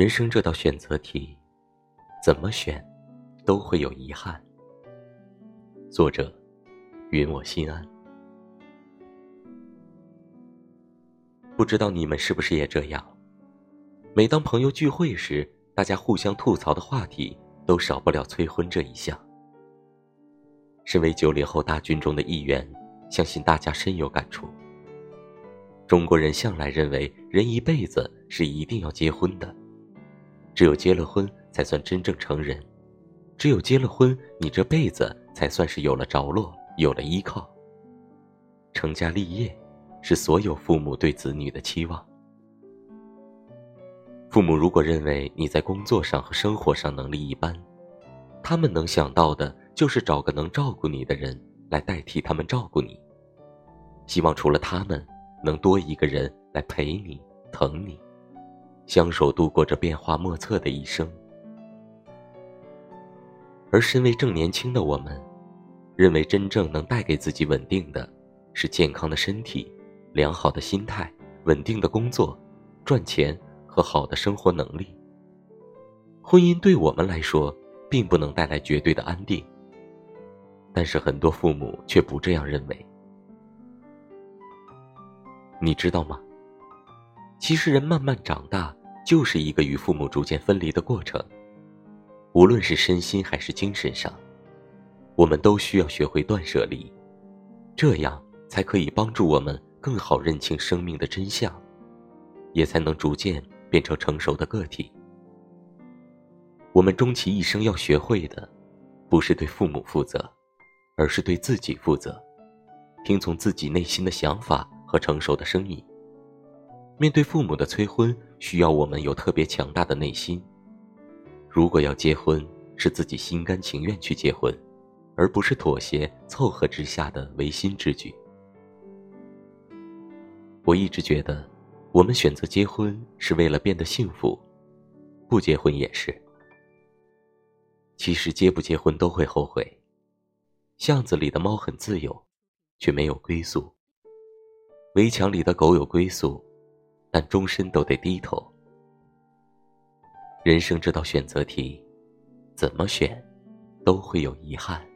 人生这道选择题，怎么选，都会有遗憾。作者：云我心安。不知道你们是不是也这样？每当朋友聚会时，大家互相吐槽的话题，都少不了催婚这一项。身为九零后大军中的一员，相信大家深有感触。中国人向来认为，人一辈子是一定要结婚的。只有结了婚，才算真正成人；只有结了婚，你这辈子才算是有了着落，有了依靠。成家立业，是所有父母对子女的期望。父母如果认为你在工作上和生活上能力一般，他们能想到的就是找个能照顾你的人来代替他们照顾你，希望除了他们，能多一个人来陪你、疼你。相守度过这变化莫测的一生，而身为正年轻的我们，认为真正能带给自己稳定的，是健康的身体、良好的心态、稳定的工作、赚钱和好的生活能力。婚姻对我们来说，并不能带来绝对的安定，但是很多父母却不这样认为。你知道吗？其实人慢慢长大。就是一个与父母逐渐分离的过程，无论是身心还是精神上，我们都需要学会断舍离，这样才可以帮助我们更好认清生命的真相，也才能逐渐变成成熟的个体。我们终其一生要学会的，不是对父母负责，而是对自己负责，听从自己内心的想法和成熟的声音。面对父母的催婚，需要我们有特别强大的内心。如果要结婚，是自己心甘情愿去结婚，而不是妥协凑合之下的违心之举。我一直觉得，我们选择结婚是为了变得幸福，不结婚也是。其实结不结婚都会后悔。巷子里的猫很自由，却没有归宿；围墙里的狗有归宿。但终身都得低头。人生这道选择题，怎么选，都会有遗憾。